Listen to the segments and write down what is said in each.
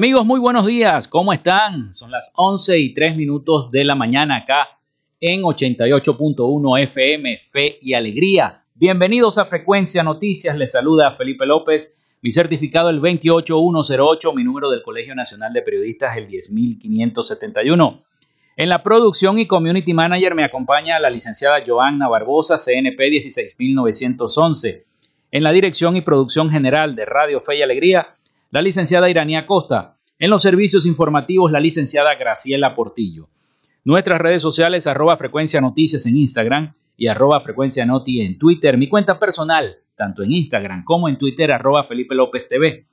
Amigos, muy buenos días. ¿Cómo están? Son las 11 y 3 minutos de la mañana acá en 88.1 FM, Fe y Alegría. Bienvenidos a Frecuencia Noticias. Les saluda Felipe López. Mi certificado el 28108, mi número del Colegio Nacional de Periodistas el 10571. En la producción y community manager me acompaña la licenciada Joanna Barbosa, CNP 16911. En la dirección y producción general de Radio Fe y Alegría, la licenciada Iranía Costa. En los servicios informativos, la licenciada Graciela Portillo. Nuestras redes sociales, arroba frecuencia noticias en Instagram y arroba frecuencia noti en Twitter. Mi cuenta personal, tanto en Instagram como en Twitter, arroba Felipe López TV.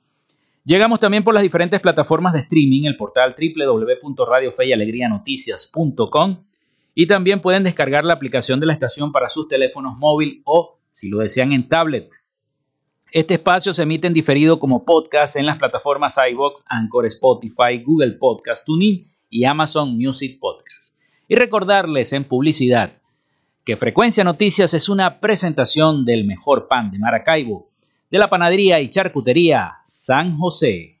Llegamos también por las diferentes plataformas de streaming, el portal www.radiofeyalegrianoticias.com y también pueden descargar la aplicación de la estación para sus teléfonos móvil o, si lo desean, en tablet. Este espacio se emite en diferido como podcast en las plataformas iBox, Anchor, Spotify, Google Podcast, TuneIn y Amazon Music Podcast. Y recordarles en publicidad que Frecuencia Noticias es una presentación del mejor pan de Maracaibo, de la panadería y charcutería San José.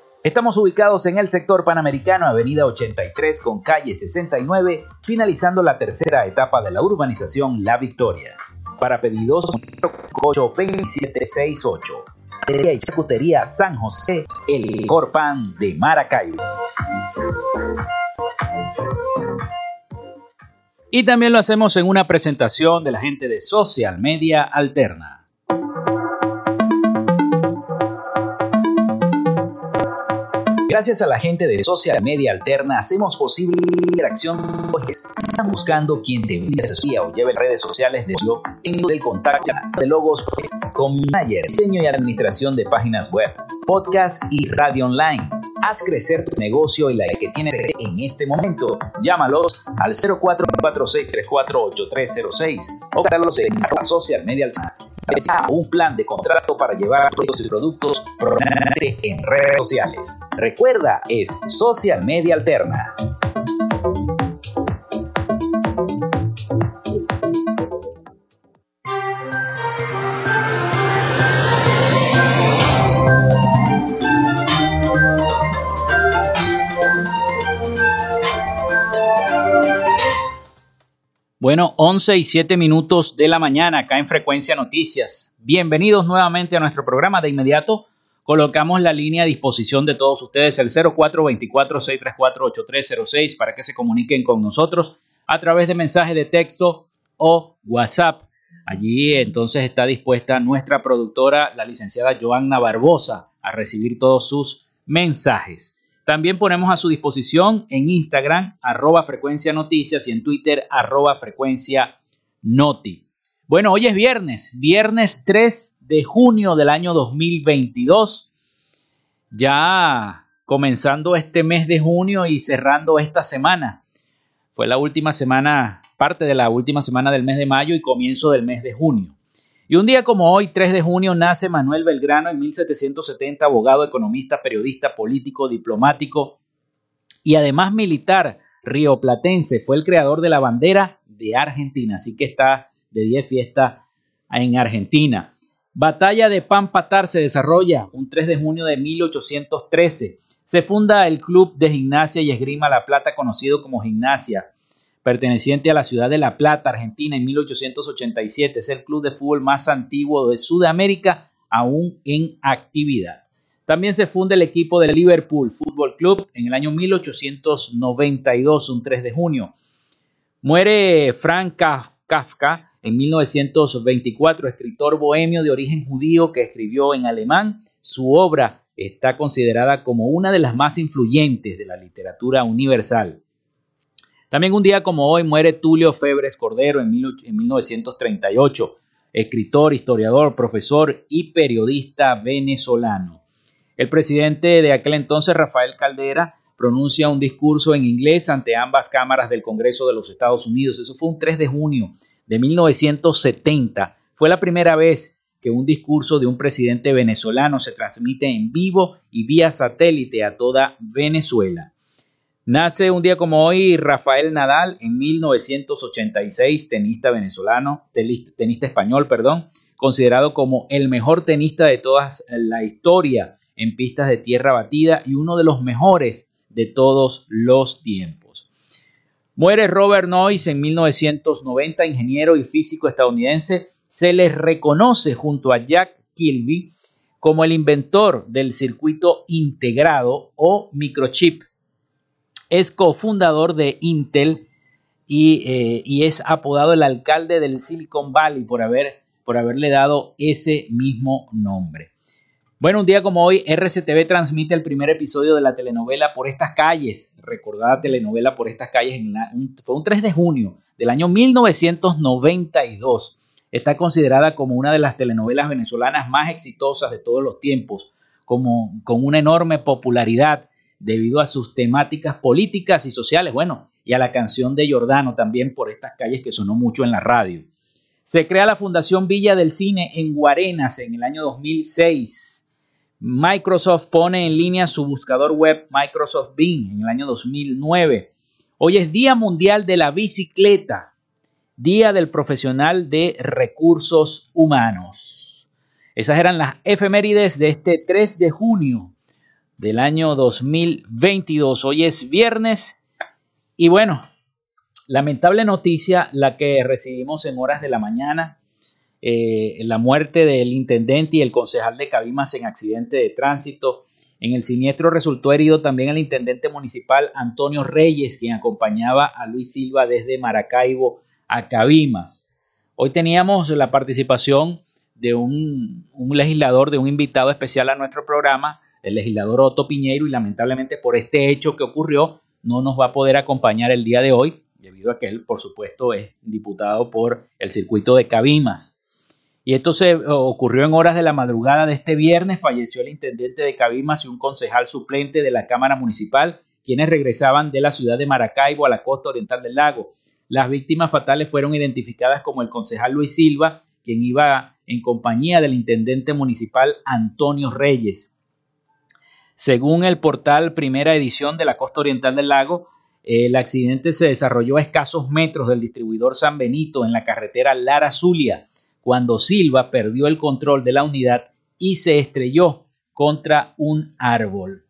Estamos ubicados en el sector panamericano, avenida 83 con calle 69, finalizando la tercera etapa de la urbanización La Victoria. Para pedidos, 82768. y Chacutería San José, el Corpan de Maracaibo. Y también lo hacemos en una presentación de la gente de Social Media Alterna. Gracias a la gente de Social Media Alterna hacemos posible interacción. Están buscando quien te envíe asesoría o lleve redes sociales de blog en el contacto de logos con manager, diseño y administración de páginas web, podcast y radio online. Haz crecer tu negocio y la que tienes en este momento. Llámalos al 0446348306 o Carlos en Social Media Alterna un plan de contrato para llevar tus productos en redes sociales. Recuerda, es Social Media Alterna. Bueno, 11 y 7 minutos de la mañana acá en Frecuencia Noticias. Bienvenidos nuevamente a nuestro programa. De inmediato colocamos la línea a disposición de todos ustedes, el 0424-634-8306, para que se comuniquen con nosotros a través de mensaje de texto o WhatsApp. Allí entonces está dispuesta nuestra productora, la licenciada Joanna Barbosa, a recibir todos sus mensajes. También ponemos a su disposición en Instagram, arroba frecuencia noticias y en Twitter, arroba frecuencia noti. Bueno, hoy es viernes, viernes 3 de junio del año 2022. Ya comenzando este mes de junio y cerrando esta semana. Fue la última semana, parte de la última semana del mes de mayo y comienzo del mes de junio. Y un día como hoy, 3 de junio, nace Manuel Belgrano en 1770, abogado, economista, periodista, político, diplomático y además militar rioplatense. Fue el creador de la bandera de Argentina, así que está de 10 fiesta en Argentina. Batalla de Pampatar se desarrolla un 3 de junio de 1813. Se funda el Club de Gimnasia y Esgrima La Plata, conocido como Gimnasia, perteneciente a la ciudad de La Plata, Argentina, en 1887. Es el club de fútbol más antiguo de Sudamérica, aún en actividad. También se funda el equipo del Liverpool Fútbol Club en el año 1892, un 3 de junio. Muere Frank Kafka en 1924, escritor bohemio de origen judío que escribió en alemán. Su obra está considerada como una de las más influyentes de la literatura universal. También un día como hoy muere Tulio Febres Cordero en, 1938, escritor, historiador, profesor y periodista venezolano. El presidente de aquel entonces, Rafael Caldera, pronuncia un discurso en inglés ante ambas cámaras del Congreso de los Estados Unidos. Eso fue un 3 de junio de 1970. Fue la primera vez que un discurso de un presidente venezolano se transmite en vivo y vía satélite a toda Venezuela. Nace un día como hoy Rafael Nadal en 1986, tenista venezolano, tenista español, perdón, considerado como el mejor tenista de toda la historia en pistas de tierra batida y uno de los mejores de todos los tiempos. Muere Robert Noyce en 1990, ingeniero y físico estadounidense. Se le reconoce junto a Jack Kilby como el inventor del circuito integrado o microchip. Es cofundador de Intel y, eh, y, es apodado el alcalde del Silicon Valley por, haber, por haberle dado ese mismo nombre. Bueno, un día como hoy, RCTV transmite el primer episodio de la telenovela Por estas calles, recordada telenovela Por estas calles, en fue un 3 de junio del año 1992. Está considerada como una de las telenovelas venezolanas más exitosas de todos los tiempos, como, con una enorme popularidad debido a sus temáticas políticas y sociales, bueno, y a la canción de Giordano también por estas calles que sonó mucho en la radio. Se crea la Fundación Villa del Cine en Guarenas en el año 2006 Microsoft pone en línea su buscador web Microsoft Bing en el año 2009. Hoy es Día Mundial de la Bicicleta, Día del Profesional de Recursos Humanos. Esas eran las efemérides de este 3 de junio del año 2022. Hoy es viernes y bueno, lamentable noticia la que recibimos en horas de la mañana eh, la muerte del intendente y el concejal de Cabimas en accidente de tránsito. En el siniestro resultó herido también el intendente municipal Antonio Reyes, quien acompañaba a Luis Silva desde Maracaibo a Cabimas. Hoy teníamos la participación de un, un legislador, de un invitado especial a nuestro programa, el legislador Otto Piñeiro, y lamentablemente por este hecho que ocurrió, no nos va a poder acompañar el día de hoy, debido a que él, por supuesto, es diputado por el circuito de Cabimas. Y esto se ocurrió en horas de la madrugada de este viernes. Falleció el intendente de Cabimas y un concejal suplente de la Cámara Municipal, quienes regresaban de la ciudad de Maracaibo a la costa oriental del lago. Las víctimas fatales fueron identificadas como el concejal Luis Silva, quien iba en compañía del intendente municipal Antonio Reyes. Según el portal Primera Edición de la Costa Oriental del Lago, el accidente se desarrolló a escasos metros del distribuidor San Benito en la carretera Lara Zulia cuando Silva perdió el control de la unidad y se estrelló contra un árbol.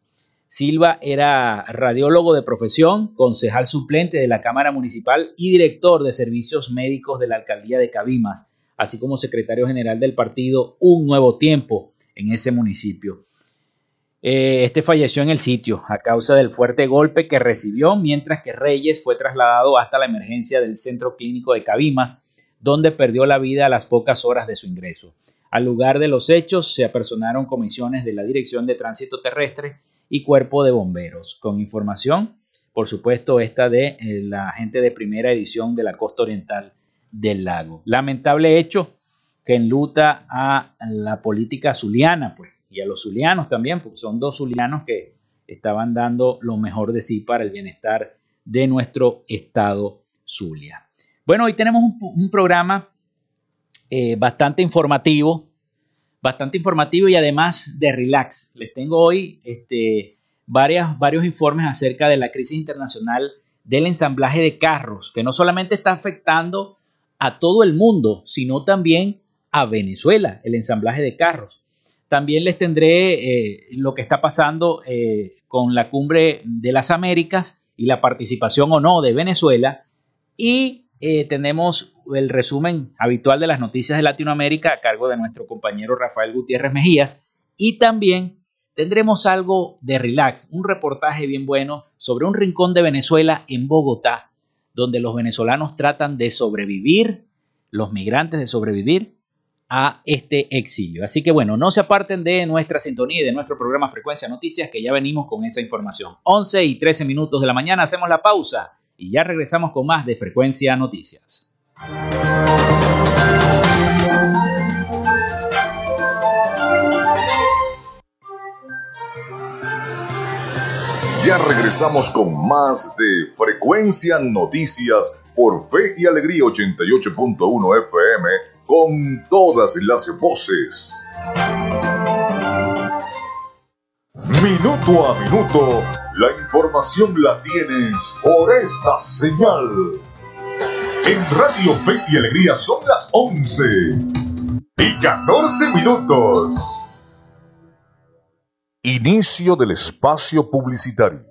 Silva era radiólogo de profesión, concejal suplente de la Cámara Municipal y director de servicios médicos de la Alcaldía de Cabimas, así como secretario general del partido Un Nuevo Tiempo en ese municipio. Eh, este falleció en el sitio a causa del fuerte golpe que recibió, mientras que Reyes fue trasladado hasta la emergencia del Centro Clínico de Cabimas, donde perdió la vida a las pocas horas de su ingreso. Al lugar de los hechos se apersonaron comisiones de la Dirección de Tránsito Terrestre y Cuerpo de Bomberos, con información, por supuesto, esta de eh, la gente de primera edición de la costa oriental del lago. Lamentable hecho que enluta a la política zuliana, pues, y a los zulianos también, porque son dos zulianos que estaban dando lo mejor de sí para el bienestar de nuestro estado Zulia. Bueno, hoy tenemos un, programa eh, bastante informativo, bastante informativo y además de relax. Les tengo hoy este, varios informes acerca de la crisis internacional del ensamblaje de carros, que no solamente está afectando a todo el mundo, sino también a Venezuela, el ensamblaje de carros. También les tendré eh, lo que está pasando eh, con la cumbre de las Américas y la participación o no de Venezuela. Y eh, tenemos el resumen habitual de las noticias de Latinoamérica a cargo de nuestro compañero Rafael Gutiérrez Mejías. Y también tendremos algo de relax, un reportaje bien bueno sobre un rincón de Venezuela en Bogotá, donde los venezolanos tratan de sobrevivir, los migrantes de sobrevivir a este exilio. Así que bueno, no se aparten de nuestra sintonía y de nuestro programa Frecuencia Noticias, que ya venimos con esa información. 11 y 13 minutos de la mañana, hacemos la pausa y ya regresamos con más de Frecuencia Noticias. Ya regresamos con más de Frecuencia Noticias por Fe y Alegría 88.1 FM con todas las voces. Minuto a minuto, la información la tienes por esta señal. En Radio Fe y Alegría son las 11 y 14 minutos. Inicio del espacio publicitario.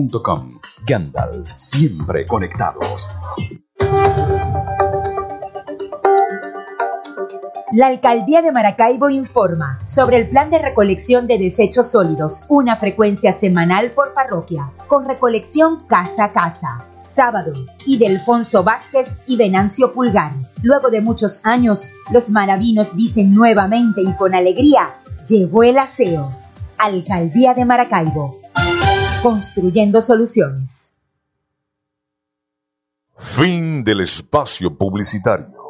Siempre conectados. La Alcaldía de Maracaibo informa sobre el plan de recolección de desechos sólidos, una frecuencia semanal por parroquia, con recolección casa a casa, sábado, y de Vázquez y Venancio Pulgar. Luego de muchos años, los maravinos dicen nuevamente y con alegría, llegó el aseo. Alcaldía de Maracaibo. Construyendo soluciones. Fin del espacio publicitario.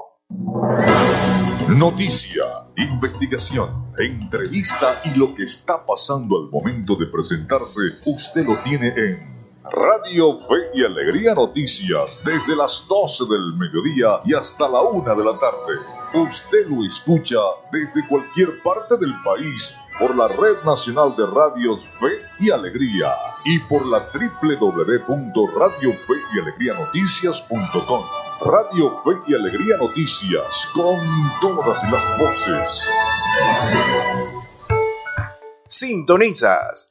Noticia, investigación, entrevista y lo que está pasando al momento de presentarse, usted lo tiene en Radio Fe y Alegría Noticias desde las 12 del mediodía y hasta la 1 de la tarde. Usted lo escucha desde cualquier parte del país por la Red Nacional de Radios Fe y Alegría y por la www.radiofeyalegrianoticias.com. Radio Fe y Alegría Noticias con todas las voces. Sintonizas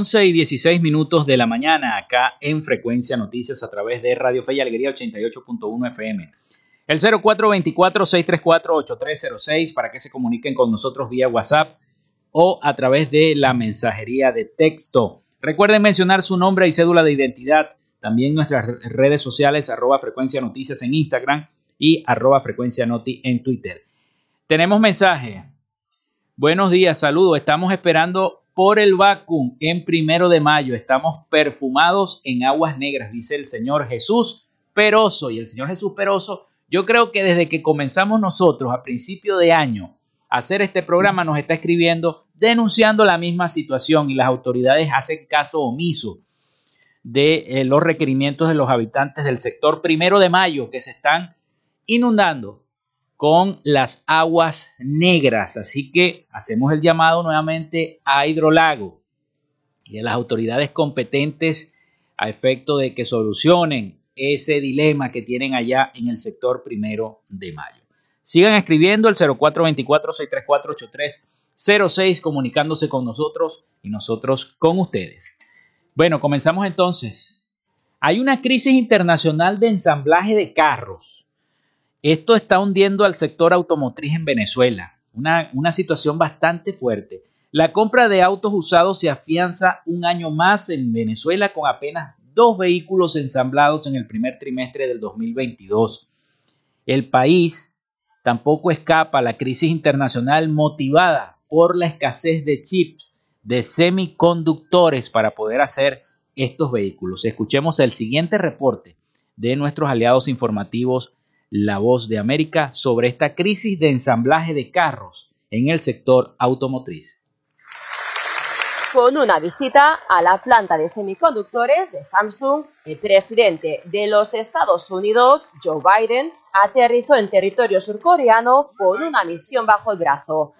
Once y 16 minutos de la mañana acá en Frecuencia Noticias a través de Radio Fe y Alegría 88.1 FM. El 0424-634-8306 para que se comuniquen con nosotros vía WhatsApp o a través de la mensajería de texto. Recuerden mencionar su nombre y cédula de identidad. También nuestras redes sociales, arroba frecuencia noticias en Instagram y arroba frecuencia noti en Twitter. Tenemos mensaje. Buenos días, saludos. Estamos esperando por el vacuum en primero de mayo. Estamos perfumados en aguas negras, dice el Señor Jesús Peroso. Y el Señor Jesús Peroso, yo creo que desde que comenzamos nosotros a principio de año a hacer este programa, nos está escribiendo denunciando la misma situación y las autoridades hacen caso omiso de eh, los requerimientos de los habitantes del sector primero de mayo que se están inundando con las aguas negras. Así que hacemos el llamado nuevamente a Hidrolago y a las autoridades competentes a efecto de que solucionen ese dilema que tienen allá en el sector primero de mayo. Sigan escribiendo el 0424-634-8306 06 comunicándose con nosotros y nosotros con ustedes. Bueno, comenzamos entonces. Hay una crisis internacional de ensamblaje de carros. Esto está hundiendo al sector automotriz en Venezuela. Una, una situación bastante fuerte. La compra de autos usados se afianza un año más en Venezuela con apenas dos vehículos ensamblados en el primer trimestre del 2022. El país tampoco escapa a la crisis internacional motivada por la escasez de chips de semiconductores para poder hacer estos vehículos. Escuchemos el siguiente reporte de nuestros aliados informativos La Voz de América sobre esta crisis de ensamblaje de carros en el sector automotriz con una visita a la planta de semiconductores de Samsung, el presidente de los Estados Unidos, Joe Biden, aterrizó en territorio surcoreano con una misión bajo el brazo,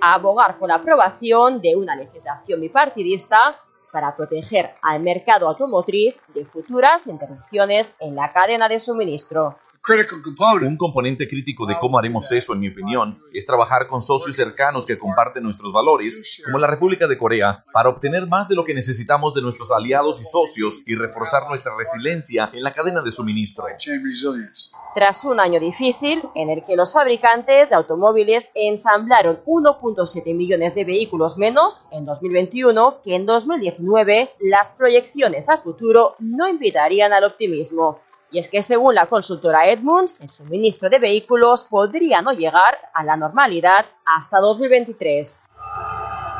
abogar por la aprobación de una legislación bipartidista para proteger al mercado automotriz de futuras interrupciones en la cadena de suministro. Un componente crítico de cómo haremos eso, en mi opinión, es trabajar con socios cercanos que comparten nuestros valores, como la República de Corea, para obtener más de lo que necesitamos de nuestros aliados y socios y reforzar nuestra resiliencia en la cadena de suministro. Tras un año difícil en el que los fabricantes de automóviles ensamblaron 1.7 millones de vehículos menos en 2021 que en 2019, las proyecciones a futuro no invitarían al optimismo. Y es que según la consultora Edmunds, el suministro de vehículos podría no llegar a la normalidad hasta 2023.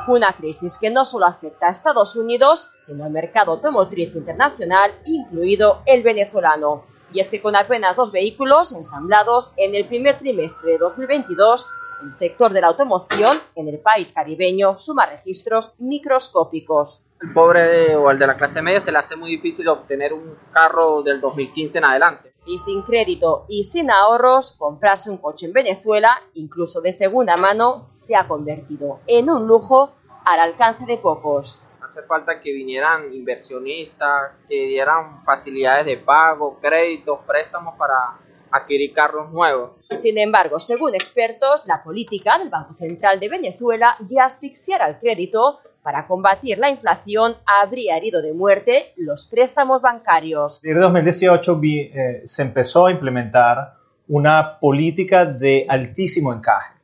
Una crisis que no solo afecta a Estados Unidos, sino al mercado automotriz internacional, incluido el venezolano. Y es que con apenas dos vehículos ensamblados en el primer trimestre de 2022, el sector de la automoción en el país caribeño suma registros microscópicos. El pobre o el de la clase media se le hace muy difícil obtener un carro del 2015 en adelante. Y sin crédito y sin ahorros, comprarse un coche en Venezuela, incluso de segunda mano, se ha convertido en un lujo al alcance de pocos. Hace falta que vinieran inversionistas, que dieran facilidades de pago, créditos, préstamos para adquirir carros nuevos. Sin embargo, según expertos, la política del Banco Central de Venezuela de asfixiar el crédito para combatir la inflación habría herido de muerte los préstamos bancarios. En 2018 eh, se empezó a implementar una política de altísimo encaje.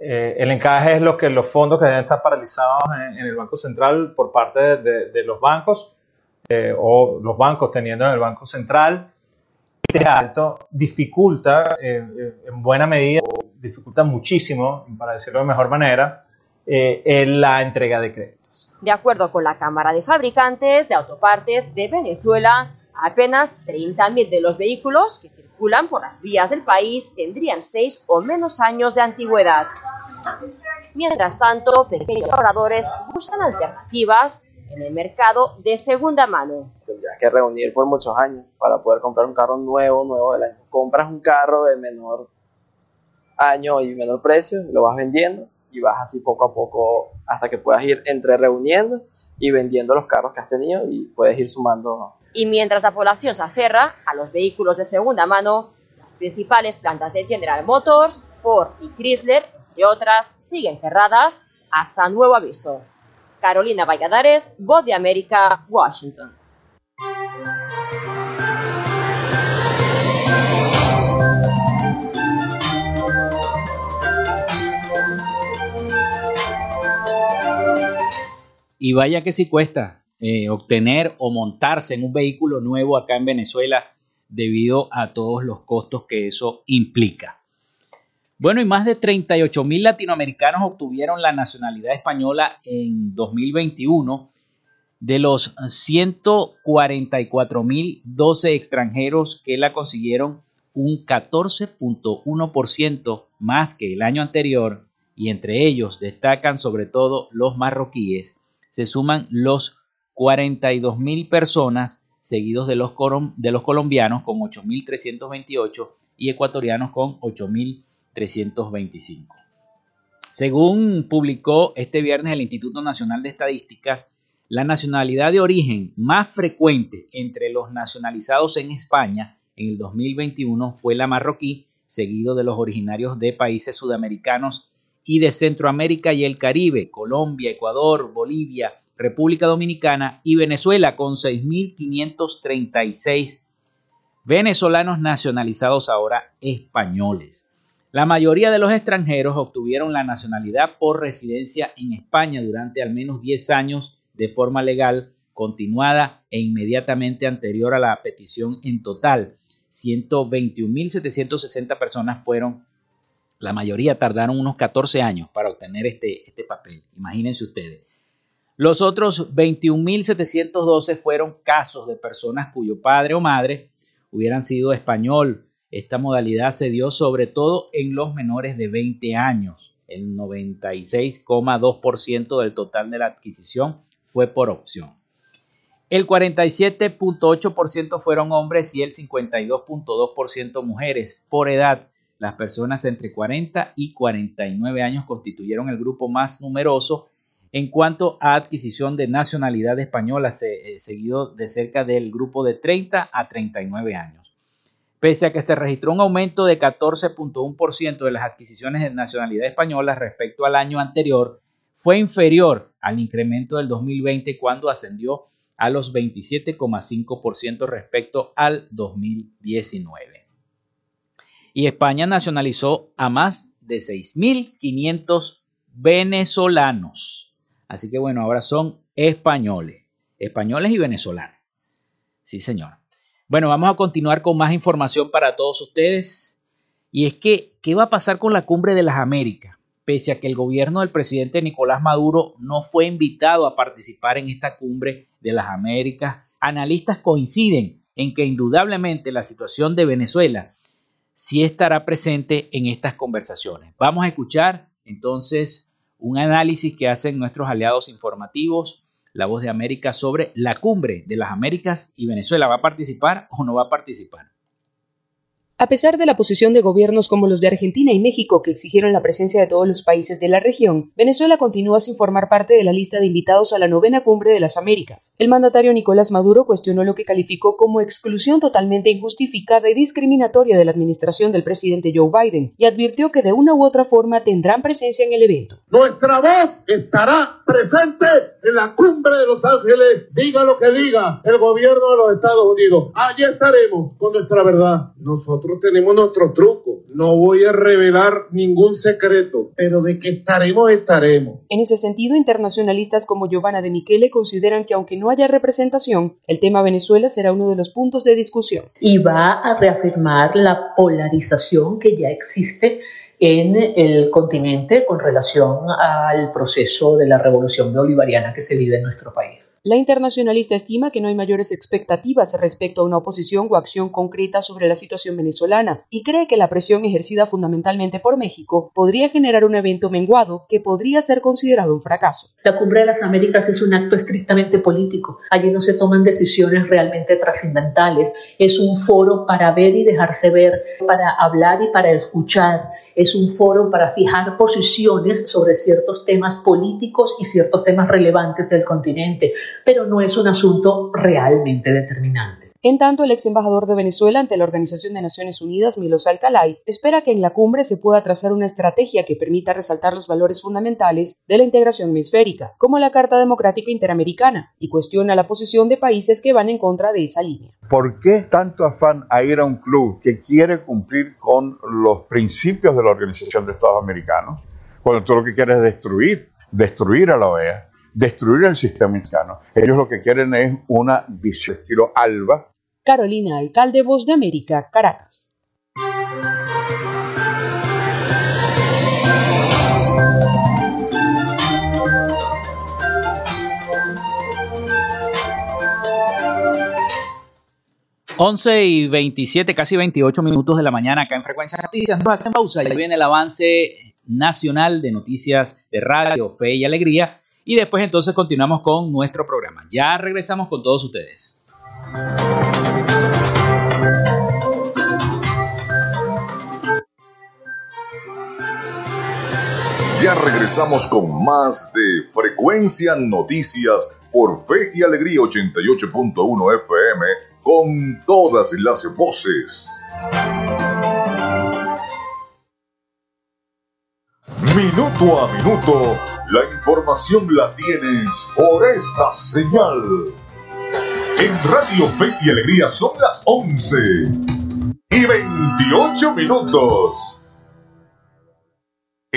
Eh, el encaje es lo que los fondos que deben estar paralizados en, el Banco Central por parte de, los bancos eh, o los bancos teniendo en el Banco Central alto dificulta eh, eh, en buena medida, dificulta muchísimo, para decirlo de mejor manera, eh, la entrega de créditos. De acuerdo con la Cámara de Fabricantes de Autopartes de Venezuela, apenas 30.000 de los vehículos que circulan por las vías del país tendrían 6 o menos años de antigüedad. Mientras tanto, pequeños ahorradores buscan alternativas en el mercado de segunda mano que reunir por muchos años para poder comprar un carro nuevo, nuevo del año. Compras un carro de menor año y menor precio, lo vas vendiendo y vas así poco a poco hasta que puedas ir entre reuniendo y vendiendo los carros que has tenido y puedes ir sumando. Y mientras la población se aferra a los vehículos de segunda mano, las principales plantas de General Motors, Ford y Chrysler, entre otras, siguen cerradas hasta nuevo aviso. Carolina Valladares, Voz de América, Washington. Y vaya que sí cuesta eh, obtener o montarse en un vehículo nuevo acá en Venezuela debido a todos los costos que eso implica. Bueno, y más de 38 mil latinoamericanos obtuvieron la nacionalidad española en 2021 de los 144 mil 12 extranjeros que la consiguieron un 14.1% más que el año anterior. Y entre ellos destacan sobre todo los marroquíes. Se suman los 42 mil personas seguidos de los, de los colombianos con 8.328 y ecuatorianos con 8.325. Según publicó este viernes el Instituto Nacional de Estadísticas, la nacionalidad de origen más frecuente entre los nacionalizados en España en el 2021 fue la marroquí, seguido de los originarios de países sudamericanos y de Centroamérica y el Caribe, Colombia, Ecuador, Bolivia, República Dominicana y Venezuela con 6.536 venezolanos nacionalizados ahora españoles. La mayoría de los extranjeros obtuvieron la nacionalidad por residencia en España durante al menos 10 años de forma legal, continuada e inmediatamente anterior a la petición en total. 121.760 personas fueron, la mayoría tardaron unos 14 años para obtener este, este papel, imagínense ustedes. Los otros 21.712 fueron casos de personas cuyo padre o madre hubieran sido español. Esta modalidad se dio sobre todo en los menores de 20 años. El 96,2% del total de la adquisición fue por opción. El 47.8% fueron hombres y el 52.2% mujeres por edad. Las personas entre 40 y 49 años constituyeron el grupo más numeroso en cuanto a adquisición de nacionalidad española, eh, seguido de cerca del grupo de 30 a 39 años. Pese a que se registró un aumento de 14.1% de las adquisiciones de nacionalidad española respecto al año anterior, fue inferior al incremento del 2020 cuando ascendió a los 27,5% respecto al 2019. Y España nacionalizó a más de 6.500 venezolanos. Así que bueno, ahora son españoles, españoles y venezolanos. Sí, señor. Bueno, vamos a continuar con más información para todos ustedes. Y es que, ¿qué va a pasar con la cumbre de las Américas? Pese a que el gobierno del presidente Nicolás Maduro no fue invitado a participar en esta cumbre de las Américas, analistas coinciden en que indudablemente la situación de Venezuela sí estará presente en estas conversaciones. Vamos a escuchar entonces un análisis que hacen nuestros aliados informativos, La Voz de América, sobre la cumbre de las Américas y Venezuela. ¿Va a participar o no va a participar? A pesar de la posición de gobiernos como los de Argentina y México que exigieron la presencia de todos los países de la región, Venezuela continúa sin formar parte de la lista de invitados a la novena cumbre de las Américas. El mandatario Nicolás Maduro cuestionó lo que calificó como exclusión totalmente injustificada y discriminatoria de la administración del presidente Joe Biden y advirtió que de una u otra forma tendrán presencia en el evento. Nuestra voz estará presente en la cumbre de Los Ángeles, diga lo que diga el gobierno de los Estados Unidos. Allí estaremos con nuestra verdad. Nosotros tenemos nuestro truco. No voy a revelar ningún secreto, pero de que estaremos, estaremos. En ese sentido, internacionalistas como Giovanna de Michele consideran que aunque no haya representación, el tema Venezuela será uno de los puntos de discusión. Y va a reafirmar la polarización que ya existe en el continente con relación al proceso de la revolución bolivariana que se vive en nuestro país. La internacionalista estima que no hay mayores expectativas respecto a una oposición o acción concreta sobre la situación venezolana y cree que la presión ejercida fundamentalmente por México podría generar un evento menguado que podría ser considerado un fracaso. La Cumbre de las Américas es un acto estrictamente político. Allí no se toman decisiones realmente trascendentales. Es un foro para ver y dejarse ver, para hablar y para escuchar. Es un foro para fijar posiciones sobre ciertos temas políticos y ciertos temas relevantes del continente pero no es un asunto realmente determinante. En tanto, el ex embajador de Venezuela ante la Organización de Naciones Unidas, Milos Alcalay, espera que en la cumbre se pueda trazar una estrategia que permita resaltar los valores fundamentales de la integración hemisférica, como la Carta Democrática Interamericana, y cuestiona la posición de países que van en contra de esa línea. ¿Por qué tanto afán a ir a un club que quiere cumplir con los principios de la Organización de Estados Americanos, cuando tú lo que quieres es destruir, destruir a la OEA? Destruir el sistema mexicano. Ellos lo que quieren es una visión estilo ALBA. Carolina, alcalde Voz de América, Caracas. Once y 27, casi 28 minutos de la mañana acá en Frecuencia Noticias. Nos hacen pausa y viene el avance nacional de noticias de radio, fe y alegría y después entonces continuamos con nuestro programa. Ya regresamos con todos ustedes. Ya regresamos con más de Frecuencia Noticias por Fe y Alegría 88.1 FM con todas las voces. Minuto a minuto, la información la tienes por esta señal. En Radio Fe y Alegría son las 11 y 28 minutos.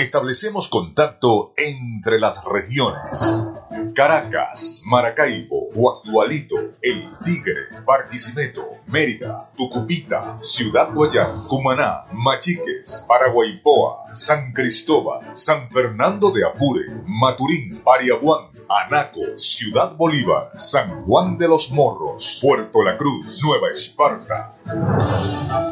Establecemos contacto entre las regiones. Caracas, Maracaibo, Guasdualito, El Tigre, Barquisimeto, Mérida, Tucupita, Ciudad Guayán, Cumaná, Machiques, Paraguaypoa, San Cristóbal, San Fernando de Apure, Maturín, Pariaguán, Anaco, Ciudad Bolívar, San Juan de los Morros, Puerto La Cruz, Nueva Esparta.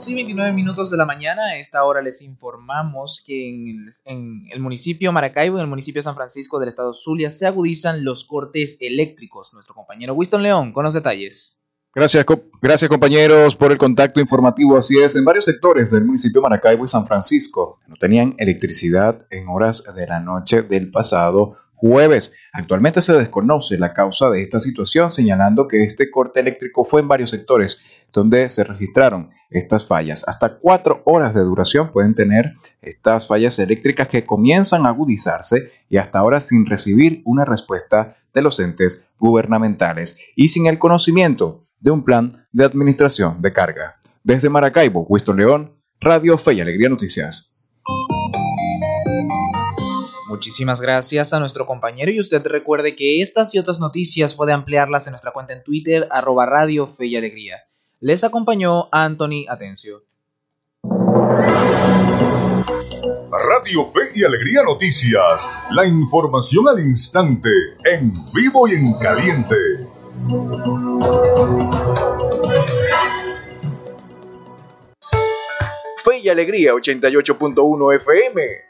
Sí, 29 minutos de la mañana. A esta hora les informamos que en el, en el municipio Maracaibo y en el municipio San Francisco del estado Zulia se agudizan los cortes eléctricos. Nuestro compañero Winston León con los detalles. Gracias, gracias compañeros por el contacto informativo. Así es, en varios sectores del municipio Maracaibo y San Francisco no tenían electricidad en horas de la noche del pasado jueves. Actualmente se desconoce la causa de esta situación, señalando que este corte eléctrico fue en varios sectores donde se registraron estas fallas. Hasta cuatro horas de duración pueden tener estas fallas eléctricas que comienzan a agudizarse y hasta ahora sin recibir una respuesta de los entes gubernamentales y sin el conocimiento de un plan de administración de carga. Desde Maracaibo, Winston León, Radio Fe y Alegría Noticias. Muchísimas gracias a nuestro compañero y usted recuerde que estas y otras noticias puede ampliarlas en nuestra cuenta en Twitter arroba Radio Fe y Alegría. Les acompañó Anthony Atencio. Radio Fe y Alegría Noticias, la información al instante, en vivo y en caliente. Fe y Alegría 88.1 FM.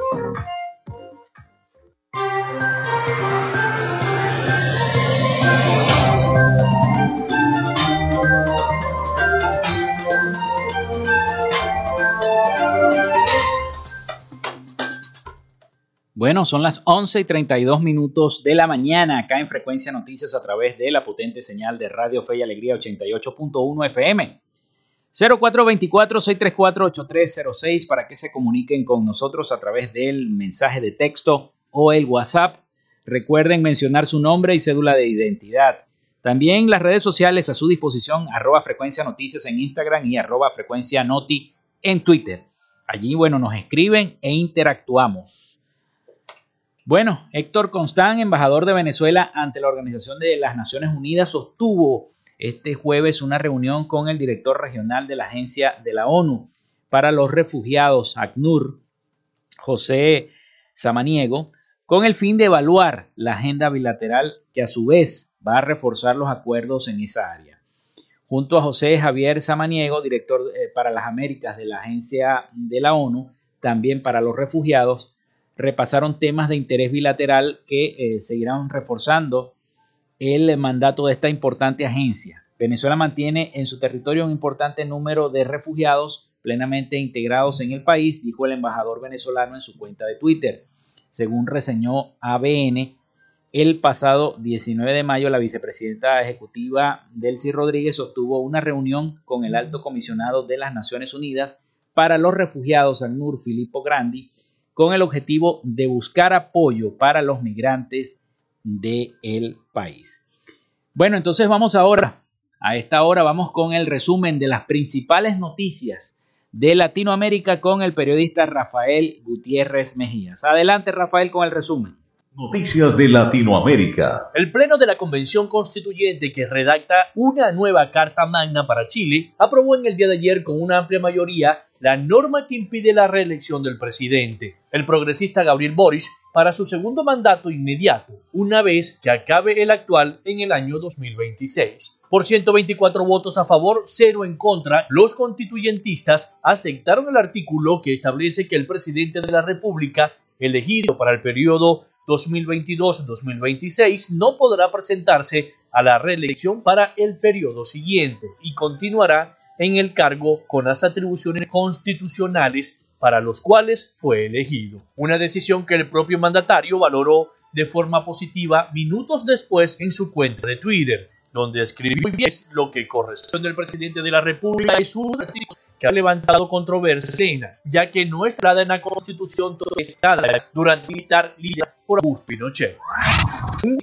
Bueno, son las 11 y 32 minutos de la mañana acá en Frecuencia Noticias a través de la potente señal de Radio Fe y Alegría 88.1 FM. 0424-634-8306 para que se comuniquen con nosotros a través del mensaje de texto o el WhatsApp. Recuerden mencionar su nombre y cédula de identidad. También las redes sociales a su disposición, arroba frecuencia noticias en Instagram y arroba frecuencia noti en Twitter. Allí, bueno, nos escriben e interactuamos. Bueno, Héctor Constán, embajador de Venezuela ante la Organización de las Naciones Unidas, sostuvo este jueves una reunión con el director regional de la Agencia de la ONU para los Refugiados, ACNUR, José Samaniego, con el fin de evaluar la agenda bilateral que a su vez va a reforzar los acuerdos en esa área. Junto a José Javier Samaniego, director eh, para las Américas de la Agencia de la ONU, también para los refugiados, repasaron temas de interés bilateral que eh, seguirán reforzando el mandato de esta importante agencia. Venezuela mantiene en su territorio un importante número de refugiados plenamente integrados en el país, dijo el embajador venezolano en su cuenta de Twitter. Según reseñó ABN, el pasado 19 de mayo la vicepresidenta ejecutiva Delcy Rodríguez sostuvo una reunión con el alto comisionado de las Naciones Unidas para los refugiados, ACNUR Filippo Grandi, con el objetivo de buscar apoyo para los migrantes del país. Bueno, entonces vamos ahora, a esta hora vamos con el resumen de las principales noticias de Latinoamérica con el periodista Rafael Gutiérrez Mejías. Adelante Rafael con el resumen. Noticias de Latinoamérica. El Pleno de la Convención Constituyente que redacta una nueva Carta Magna para Chile aprobó en el día de ayer con una amplia mayoría la norma que impide la reelección del presidente, el progresista Gabriel Boric, para su segundo mandato inmediato, una vez que acabe el actual en el año 2026. Por 124 votos a favor, cero en contra, los constituyentistas aceptaron el artículo que establece que el presidente de la República, elegido para el periodo 2022-2026, no podrá presentarse a la reelección para el periodo siguiente y continuará en el cargo con las atribuciones constitucionales para los cuales fue elegido. Una decisión que el propio mandatario valoró de forma positiva minutos después en su cuenta de Twitter, donde escribió bien lo que corresponde al presidente de la República y su que ha levantado controversia, ya que no está en la constitución totalitaria durante militar por Augusto Pinochet.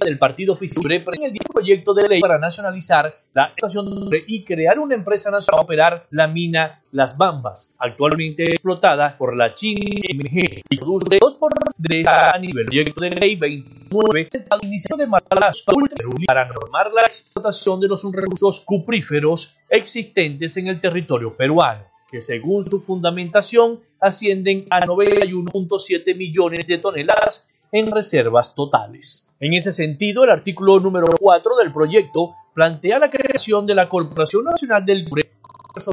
del partido en el proyecto de ley para nacionalizar la explotación y crear una empresa nacional para operar la mina Las Bambas, actualmente explotada por la China MG y produce dos por de a nivel proyecto de ley 29 al inicio de Malas para normar la explotación de los recursos cupríferos existentes en el territorio peruano que según su fundamentación ascienden a 91.7 millones de toneladas en reservas totales. En ese sentido, el artículo número 4 del proyecto plantea la creación de la Corporación Nacional del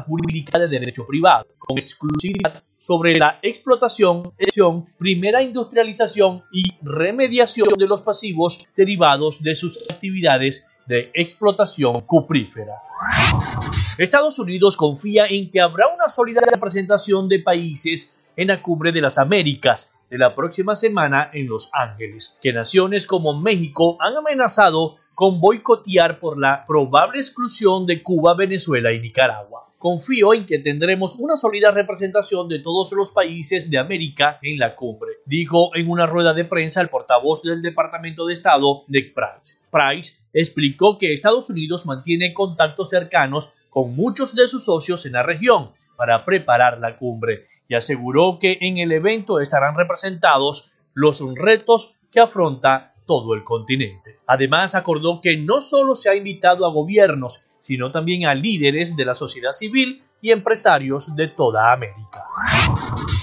Jurídica de Derecho Privado, con exclusividad sobre la explotación, primera industrialización y remediación de los pasivos derivados de sus actividades de explotación cuprífera. Estados Unidos confía en que habrá una sólida representación de países en la Cumbre de las Américas de la próxima semana en Los Ángeles, que naciones como México han amenazado con boicotear por la probable exclusión de Cuba, Venezuela y Nicaragua. Confío en que tendremos una sólida representación de todos los países de América en la cumbre, dijo en una rueda de prensa el portavoz del Departamento de Estado, Nick Price. Price explicó que Estados Unidos mantiene contactos cercanos con muchos de sus socios en la región para preparar la cumbre y aseguró que en el evento estarán representados los retos que afronta todo el continente. Además, acordó que no solo se ha invitado a gobiernos, sino también a líderes de la sociedad civil y empresarios de toda América.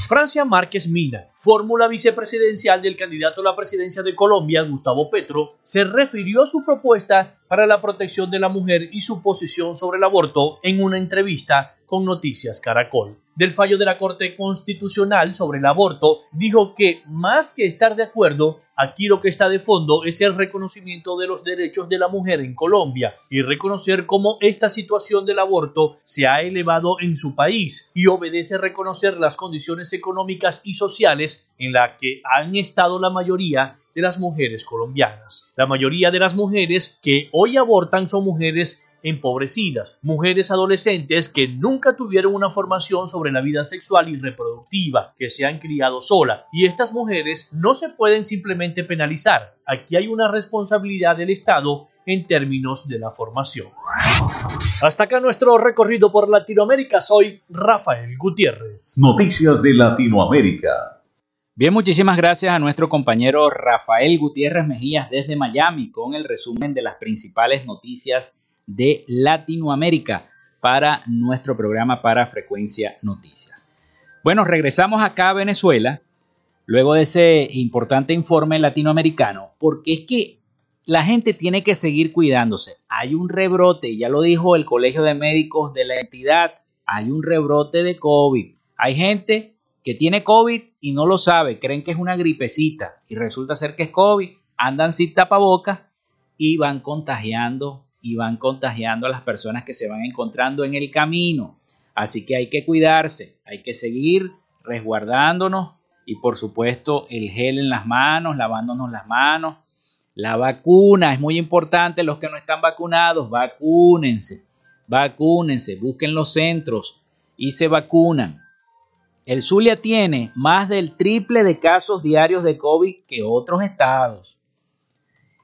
Francia Márquez Mina, fórmula vicepresidencial del candidato a la presidencia de Colombia, Gustavo Petro, se refirió a su propuesta para la protección de la mujer y su posición sobre el aborto en una entrevista con Noticias Caracol. Del fallo de la Corte Constitucional sobre el aborto, dijo que más que estar de acuerdo, aquí lo que está de fondo es el reconocimiento de los derechos de la mujer en Colombia y reconocer cómo esta situación del aborto se ha elevado en su país y obedece reconocer las condiciones económicas y sociales en las que han estado la mayoría de las mujeres colombianas. La mayoría de las mujeres que hoy abortan son mujeres empobrecidas, mujeres adolescentes que nunca tuvieron una formación sobre la vida sexual y reproductiva, que se han criado sola. Y estas mujeres no se pueden simplemente penalizar. Aquí hay una responsabilidad del Estado en términos de la formación. Hasta acá nuestro recorrido por Latinoamérica. Soy Rafael Gutiérrez. Noticias de Latinoamérica. Bien, muchísimas gracias a nuestro compañero Rafael Gutiérrez Mejías desde Miami con el resumen de las principales noticias de Latinoamérica para nuestro programa para Frecuencia Noticias. Bueno, regresamos acá a Venezuela luego de ese importante informe latinoamericano, porque es que la gente tiene que seguir cuidándose. Hay un rebrote, ya lo dijo el Colegio de Médicos de la entidad, hay un rebrote de COVID. Hay gente que tiene COVID y no lo sabe, creen que es una gripecita y resulta ser que es COVID, andan sin tapabocas y van contagiando y van contagiando a las personas que se van encontrando en el camino. Así que hay que cuidarse, hay que seguir resguardándonos y por supuesto el gel en las manos, lavándonos las manos. La vacuna es muy importante, los que no están vacunados, vacúnense, vacúnense, busquen los centros y se vacunan. El Zulia tiene más del triple de casos diarios de COVID que otros estados.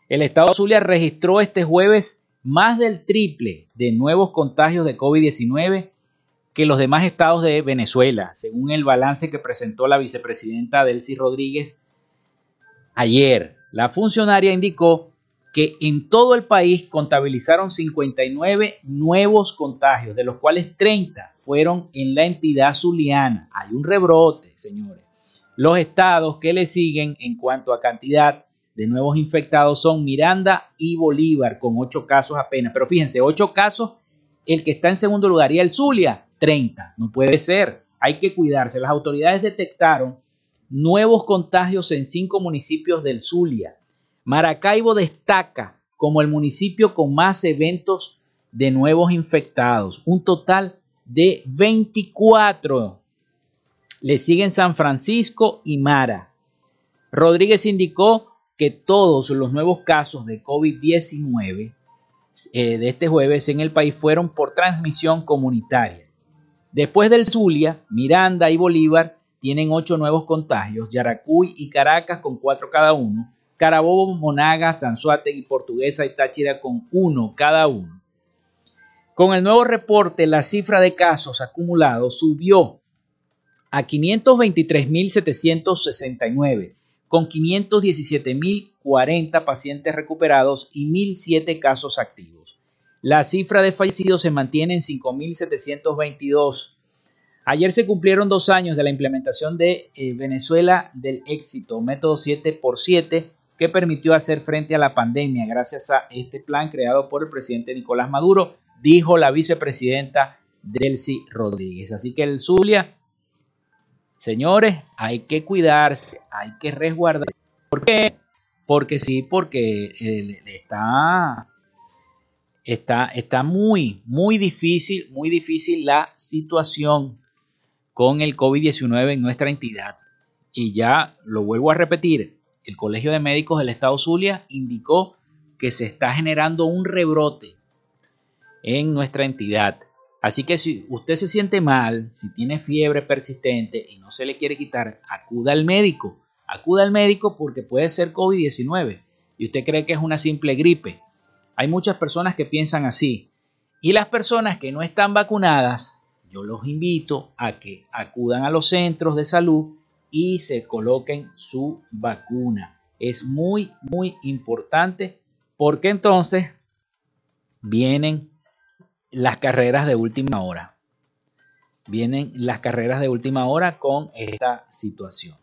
El estado Zulia registró este jueves más del triple de nuevos contagios de COVID-19 que los demás estados de Venezuela, según el balance que presentó la vicepresidenta Delcy Rodríguez ayer. La funcionaria indicó que en todo el país contabilizaron 59 nuevos contagios, de los cuales 30 fueron en la entidad zuliana. Hay un rebrote, señores. Los estados que le siguen en cuanto a cantidad de nuevos infectados son Miranda y Bolívar, con 8 casos apenas. Pero fíjense, 8 casos, el que está en segundo lugar y el Zulia, 30. No puede ser. Hay que cuidarse. Las autoridades detectaron nuevos contagios en cinco municipios del Zulia. Maracaibo destaca como el municipio con más eventos de nuevos infectados, un total de 24. Le siguen San Francisco y Mara. Rodríguez indicó que todos los nuevos casos de COVID-19 eh, de este jueves en el país fueron por transmisión comunitaria. Después del Zulia, Miranda y Bolívar tienen ocho nuevos contagios, Yaracuy y Caracas con cuatro cada uno, Carabobo, Monaga, y Portuguesa y Táchira con uno cada uno. Con el nuevo reporte, la cifra de casos acumulados subió a 523.769, con 517.040 pacientes recuperados y 1.007 casos activos. La cifra de fallecidos se mantiene en 5.722. Ayer se cumplieron dos años de la implementación de eh, Venezuela del éxito, método 7x7, que permitió hacer frente a la pandemia gracias a este plan creado por el presidente Nicolás Maduro, dijo la vicepresidenta Delcy Rodríguez. Así que el Zulia, señores, hay que cuidarse, hay que resguardarse. ¿Por qué? Porque sí, porque eh, está está, está muy, muy difícil, muy difícil la situación con el COVID-19 en nuestra entidad. Y ya lo vuelvo a repetir, el Colegio de Médicos del Estado Zulia indicó que se está generando un rebrote en nuestra entidad. Así que si usted se siente mal, si tiene fiebre persistente y no se le quiere quitar, acuda al médico. Acuda al médico porque puede ser COVID-19 y usted cree que es una simple gripe. Hay muchas personas que piensan así. Y las personas que no están vacunadas, yo los invito a que acudan a los centros de salud y se coloquen su vacuna. Es muy, muy importante porque entonces vienen las carreras de última hora. Vienen las carreras de última hora con esta situación.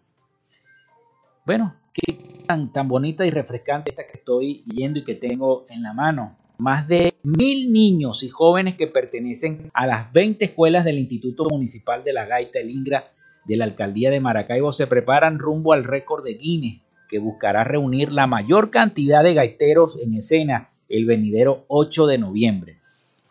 Bueno, qué tan, tan bonita y refrescante esta que estoy yendo y que tengo en la mano. Más de mil niños y jóvenes que pertenecen a las 20 escuelas del Instituto Municipal de la Gaita El Ingra de la Alcaldía de Maracaibo se preparan rumbo al récord de Guinness, que buscará reunir la mayor cantidad de gaiteros en escena el venidero 8 de noviembre.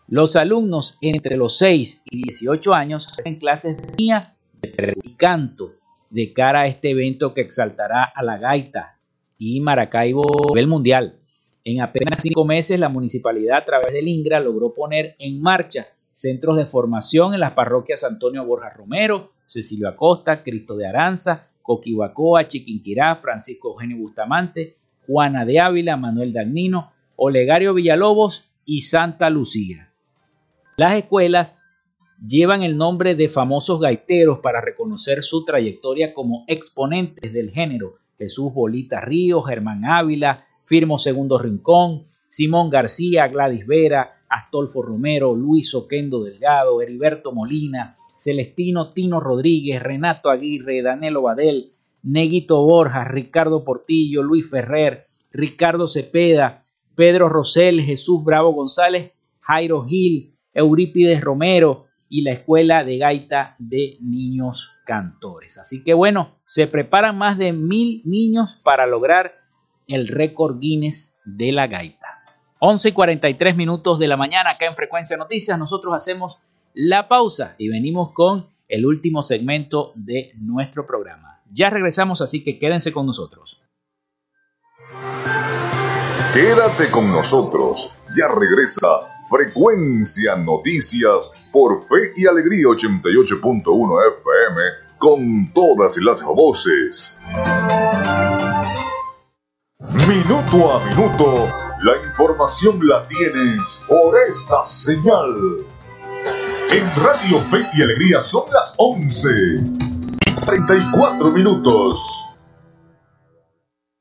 Los alumnos entre los 6 y 18 años hacen clases de y canto de cara a este evento que exaltará a la gaita y Maracaibo a nivel mundial. En apenas cinco meses, la municipalidad a través del INGRA logró poner en marcha centros de formación en las parroquias Antonio Borja Romero, Cecilio Acosta, Cristo de Aranza, Coquibacoa, Chiquinquirá, Francisco Eugenio Bustamante, Juana de Ávila, Manuel Dagnino, Olegario Villalobos y Santa Lucía. Las escuelas llevan el nombre de famosos gaiteros para reconocer su trayectoria como exponentes del género. Jesús Bolita Ríos, Germán Ávila, Firmo Segundo Rincón, Simón García, Gladys Vera, Astolfo Romero, Luis Oquendo Delgado, Heriberto Molina, Celestino Tino Rodríguez, Renato Aguirre, Danilo Badel, Neguito Borjas, Ricardo Portillo, Luis Ferrer, Ricardo Cepeda, Pedro Rosel, Jesús Bravo González, Jairo Gil, Eurípides Romero, y la Escuela de Gaita de Niños Cantores. Así que bueno, se preparan más de mil niños para lograr el récord Guinness de la gaita. 11 y 43 minutos de la mañana acá en Frecuencia Noticias, nosotros hacemos la pausa y venimos con el último segmento de nuestro programa. Ya regresamos, así que quédense con nosotros. Quédate con nosotros, ya regresa Frecuencia Noticias por Fe y Alegría 88.1 FM con todas las voces. Minuto a minuto, la información la tienes por esta señal. En Radio Fe y Alegría son las 11 y 34 minutos.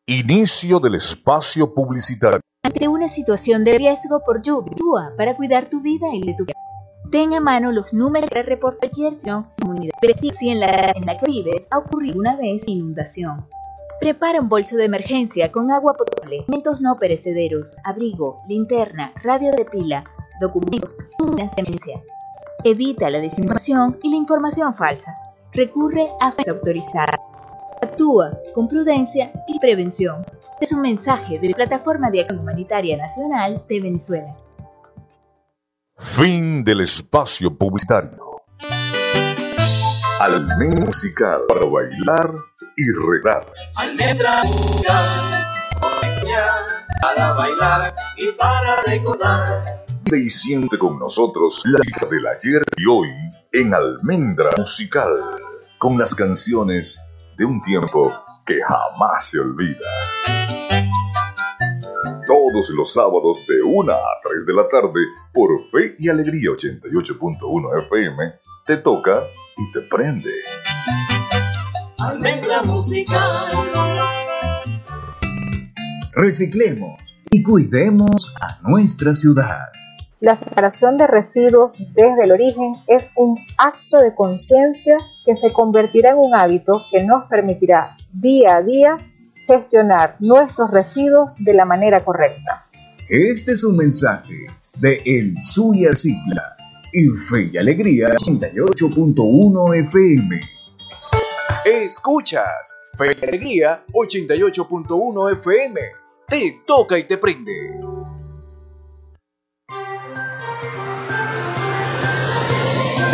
Inicio del espacio publicitario. Ante una situación de riesgo por lluvia, para cuidar tu vida y de tu familia. Ten a mano los números para reportar cualquier comunidad. si en la, en la que vives ha ocurrido una vez inundación. Prepara un bolso de emergencia con agua potable, alimentos no perecederos, abrigo, linterna, radio de pila, documentos, una demencia. Evita la desinformación y la información falsa. Recurre a fuentes autorizadas. Actúa con prudencia y prevención. Es un mensaje de la Plataforma de Acción Humanitaria Nacional de Venezuela. Fin del espacio publicitario. Almendra musical para bailar y regar. Almendra musical para bailar y para recordar. Y siente con nosotros la hija del ayer y hoy en Almendra Musical, con las canciones de un tiempo que jamás se olvida. Todos los sábados de 1 a 3 de la tarde por Fe y Alegría 88.1 FM, te toca y te prende. Almendra musical. Reciclemos y cuidemos a nuestra ciudad. La separación de residuos desde el origen es un acto de conciencia que se convertirá en un hábito que nos permitirá día a día gestionar nuestros residuos de la manera correcta. Este es un mensaje de El Suya Recicla y Fe y Alegría 88.1 FM. Escuchas Fe y Alegría 88.1 FM. Te toca y te prende.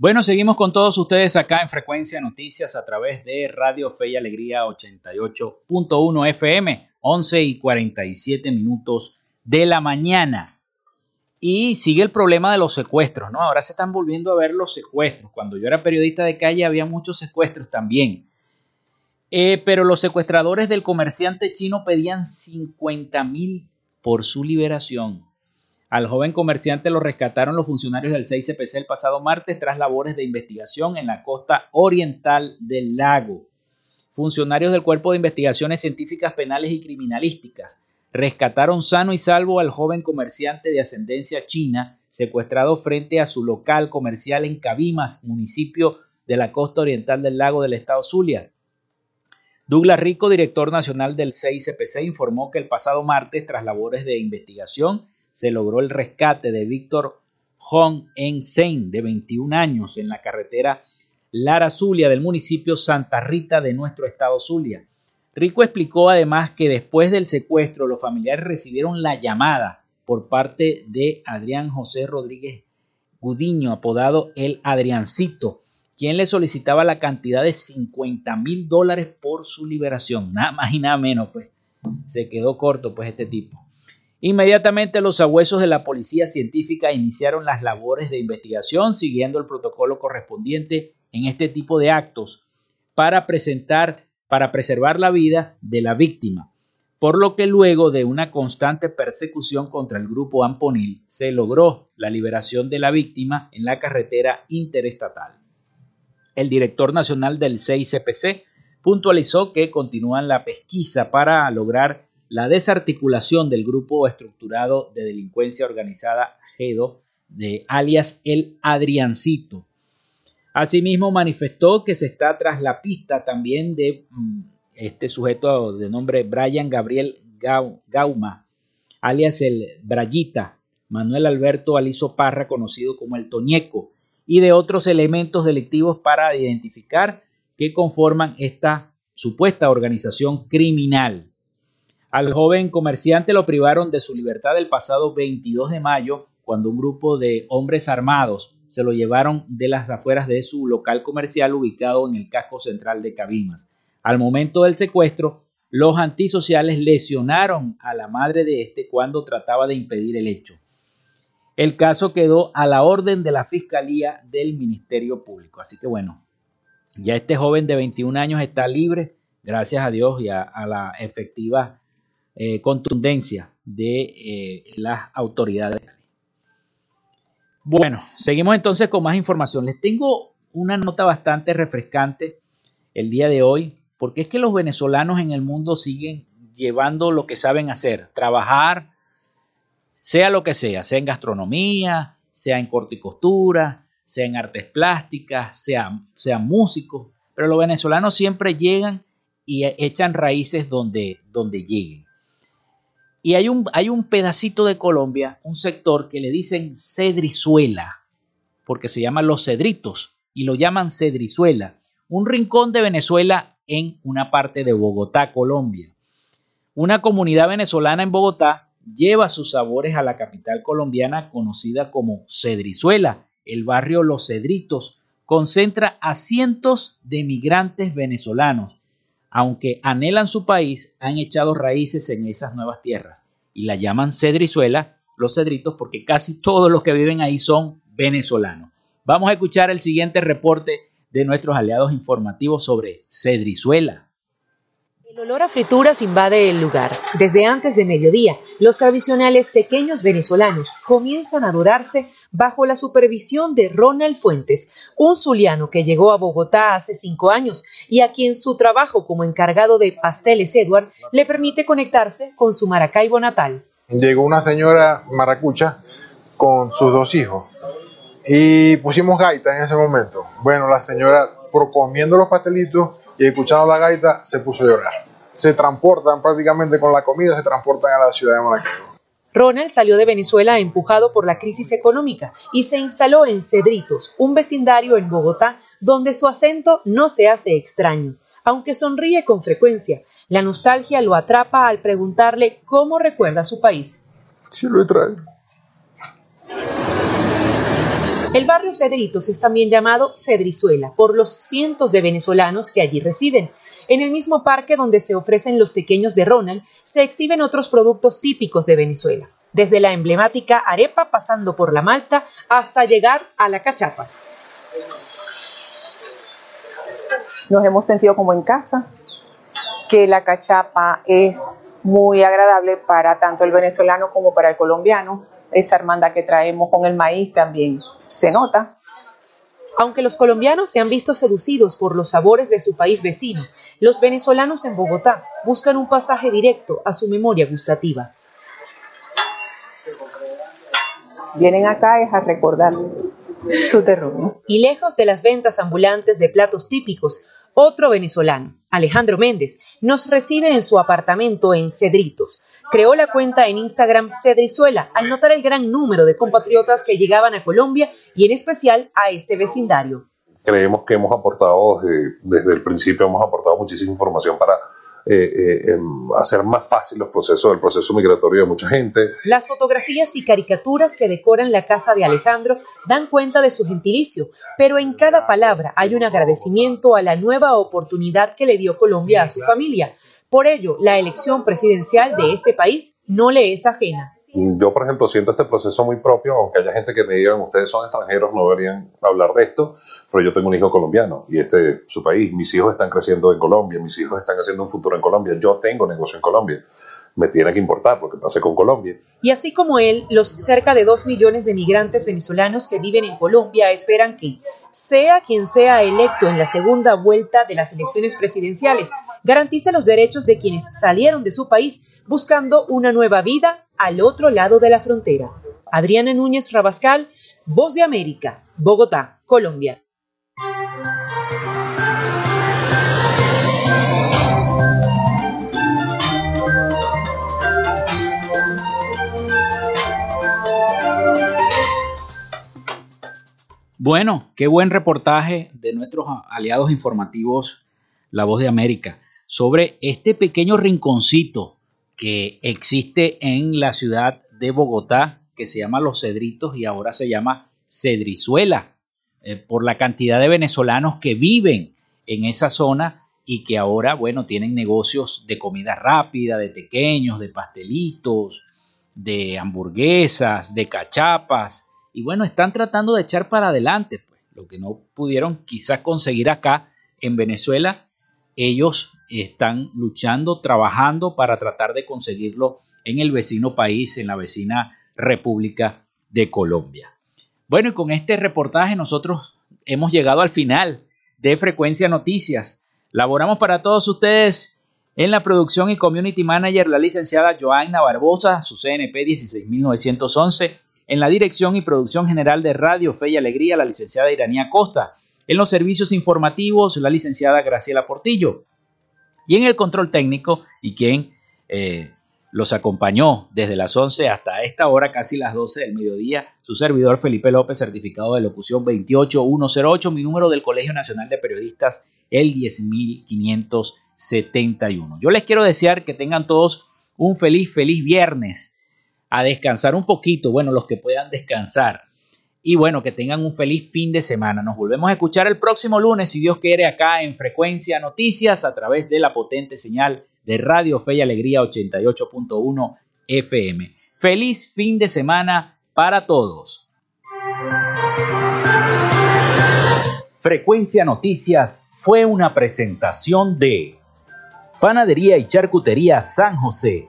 Bueno, seguimos con todos ustedes acá en Frecuencia Noticias a través de Radio Fe y Alegría 88.1 FM, 11 y 47 minutos de la mañana. Y sigue el problema de los secuestros, ¿no? Ahora se están volviendo a ver los secuestros. Cuando yo era periodista de calle había muchos secuestros también. Eh, pero los secuestradores del comerciante chino pedían 50 mil por su liberación. Al joven comerciante lo rescataron los funcionarios del 6CPC el pasado martes tras labores de investigación en la costa oriental del lago. Funcionarios del Cuerpo de Investigaciones Científicas Penales y Criminalísticas rescataron sano y salvo al joven comerciante de ascendencia china secuestrado frente a su local comercial en Cabimas, municipio de la costa oriental del lago del estado Zulia. Douglas Rico, director nacional del CICPC, informó que el pasado martes, tras labores de investigación, se logró el rescate de Víctor Hong En Sen, de 21 años, en la carretera Lara Zulia del municipio Santa Rita de nuestro estado Zulia. Rico explicó además que después del secuestro los familiares recibieron la llamada por parte de Adrián José Rodríguez Gudiño, apodado el Adriancito, quien le solicitaba la cantidad de 50 mil dólares por su liberación. Nada más y nada menos, pues. Se quedó corto, pues, este tipo. Inmediatamente los abuesos de la policía científica iniciaron las labores de investigación siguiendo el protocolo correspondiente en este tipo de actos para presentar, para preservar la vida de la víctima. Por lo que luego de una constante persecución contra el grupo Amponil se logró la liberación de la víctima en la carretera interestatal. El director nacional del CICPC puntualizó que continúan la pesquisa para lograr la desarticulación del grupo estructurado de delincuencia organizada GEDO, de alias el Adriancito. Asimismo, manifestó que se está tras la pista también de mm, este sujeto de nombre Brian Gabriel Gauma, alias el Brayita, Manuel Alberto Aliso Parra, conocido como el Toñeco, y de otros elementos delictivos para identificar que conforman esta supuesta organización criminal. Al joven comerciante lo privaron de su libertad el pasado 22 de mayo cuando un grupo de hombres armados se lo llevaron de las afueras de su local comercial ubicado en el casco central de Cabimas. Al momento del secuestro, los antisociales lesionaron a la madre de este cuando trataba de impedir el hecho. El caso quedó a la orden de la Fiscalía del Ministerio Público. Así que bueno, ya este joven de 21 años está libre, gracias a Dios y a, la efectiva eh, contundencia de eh, las autoridades. Bueno, seguimos entonces con más información. Les tengo una nota bastante refrescante el día de hoy, porque es que los venezolanos en el mundo siguen llevando lo que saben hacer, trabajar, sea lo que sea, sea en gastronomía, sea en corte y costura, sea en artes plásticas, sea, sean músicos, pero los venezolanos siempre llegan y echan raíces donde, donde lleguen. Y hay un, hay un pedacito de Colombia, un sector que le dicen Cedrizuela, porque se llaman los Cedritos y lo llaman Cedrizuela, un rincón de Venezuela en una parte de Bogotá, Colombia. Una comunidad venezolana en Bogotá lleva sus sabores a la capital colombiana conocida como Cedrizuela. El barrio Los Cedritos concentra a cientos de migrantes venezolanos. Aunque anhelan su país, han echado raíces en esas nuevas tierras y la llaman Cedrizuela, los Cedritos, porque casi todos los que viven ahí son venezolanos. Vamos a escuchar el siguiente reporte de nuestros aliados informativos sobre Cedrizuela. El olor a frituras invade el lugar. Desde antes de mediodía, los tradicionales pequeños venezolanos comienzan a adorarse bajo la supervisión de Ronald Fuentes, un zuliano que llegó a Bogotá hace cinco años y a quien su trabajo como encargado de pasteles Edward le permite conectarse con su Maracaibo natal. Llegó una señora maracucha con sus dos hijos y pusimos gaita en ese momento. Bueno, la señora, comiendo los pastelitos, y escuchando la gaita se puso a llorar. Se transportan prácticamente con la comida, se transportan a la ciudad de Maracaibo. Ronald salió de Venezuela empujado por la crisis económica y se instaló en Cedritos, un vecindario en Bogotá donde su acento no se hace extraño. Aunque sonríe con frecuencia, la nostalgia lo atrapa al preguntarle cómo recuerda su país. Sí lo traído. El barrio Cedritos es también llamado Cedrizuela por los cientos de venezolanos que allí residen. En el mismo parque donde se ofrecen los pequeños de Ronald, se exhiben otros productos típicos de Venezuela, desde la emblemática arepa pasando por la malta hasta llegar a la cachapa. Nos hemos sentido como en casa, que la cachapa es muy agradable para tanto el venezolano como para el colombiano esa hermandad que traemos con el maíz también se nota. Aunque los colombianos se han visto seducidos por los sabores de su país vecino, los venezolanos en Bogotá buscan un pasaje directo a su memoria gustativa. Vienen acá a recordar su terreno. Y lejos de las ventas ambulantes de platos típicos, Otro venezolano, Alejandro Méndez, nos recibe en su apartamento en Cedritos. Creó la cuenta en Instagram Cedrizuela al notar el gran número de compatriotas que llegaban a Colombia y en especial a este vecindario. Creemos que hemos aportado, eh, desde el principio hemos aportado muchísima información para eh, eh, em, hacer más fácil los procesos, el proceso migratorio de mucha gente. Las fotografías y caricaturas que decoran la casa de Alejandro dan cuenta de su gentilicio, pero en cada palabra hay un agradecimiento a la nueva oportunidad que le dio Colombia a su familia. Por ello, la elección presidencial de este país no le es ajena. Yo, por ejemplo, siento este proceso muy propio, aunque haya gente que me digan, ustedes son extranjeros, no deberían hablar de esto, pero yo tengo un hijo colombiano y este es su país. Mis hijos están creciendo en Colombia, mis hijos están haciendo un futuro en Colombia, yo tengo negocio en Colombia. Me tiene que importar lo que pase con Colombia. Y así como él, los cerca de dos millones de migrantes venezolanos que viven en Colombia esperan que, sea quien sea electo en la segunda vuelta de las elecciones presidenciales, garantice los derechos de quienes salieron de su país buscando una nueva vida al otro lado de la frontera. Adriana Núñez Rabascal, Voz de América, Bogotá, Colombia. Bueno, qué buen reportaje de nuestros aliados informativos, La Voz de América, sobre este pequeño rinconcito que existe en la ciudad de Bogotá, que se llama Los Cedritos y ahora se llama Cedrizuela, eh, por la cantidad de venezolanos que viven en esa zona y que ahora, bueno, tienen negocios de comida rápida, de pequeños, de pastelitos, de hamburguesas, de cachapas, y bueno, están tratando de echar para adelante, pues, lo que no pudieron quizás conseguir acá en Venezuela, ellos están luchando, trabajando para tratar de conseguirlo en el vecino país, en la vecina República de Colombia. Bueno, y con este reportaje nosotros hemos llegado al final de Frecuencia Noticias. Laboramos para todos ustedes en la producción y community manager la licenciada Joanna Barbosa, su CNP 16911, en la dirección y producción general de Radio Fe y Alegría la licenciada Iranía Costa, en los servicios informativos la licenciada Graciela Portillo, y en el control técnico y quien eh, los acompañó desde las 11 hasta esta hora, casi las 12 del mediodía, su servidor Felipe López, certificado de locución 28108, mi número del Colegio Nacional de Periodistas, el 10571. Yo les quiero desear que tengan todos un feliz, feliz viernes, a descansar un poquito, bueno, los que puedan descansar y bueno, que tengan un feliz fin de semana. Nos volvemos a escuchar el próximo lunes, si Dios quiere, acá en Frecuencia Noticias a través de la potente señal de Radio Fe y Alegría 88.1 FM. Feliz fin de semana para todos. Frecuencia Noticias fue una presentación de Panadería y Charcutería San José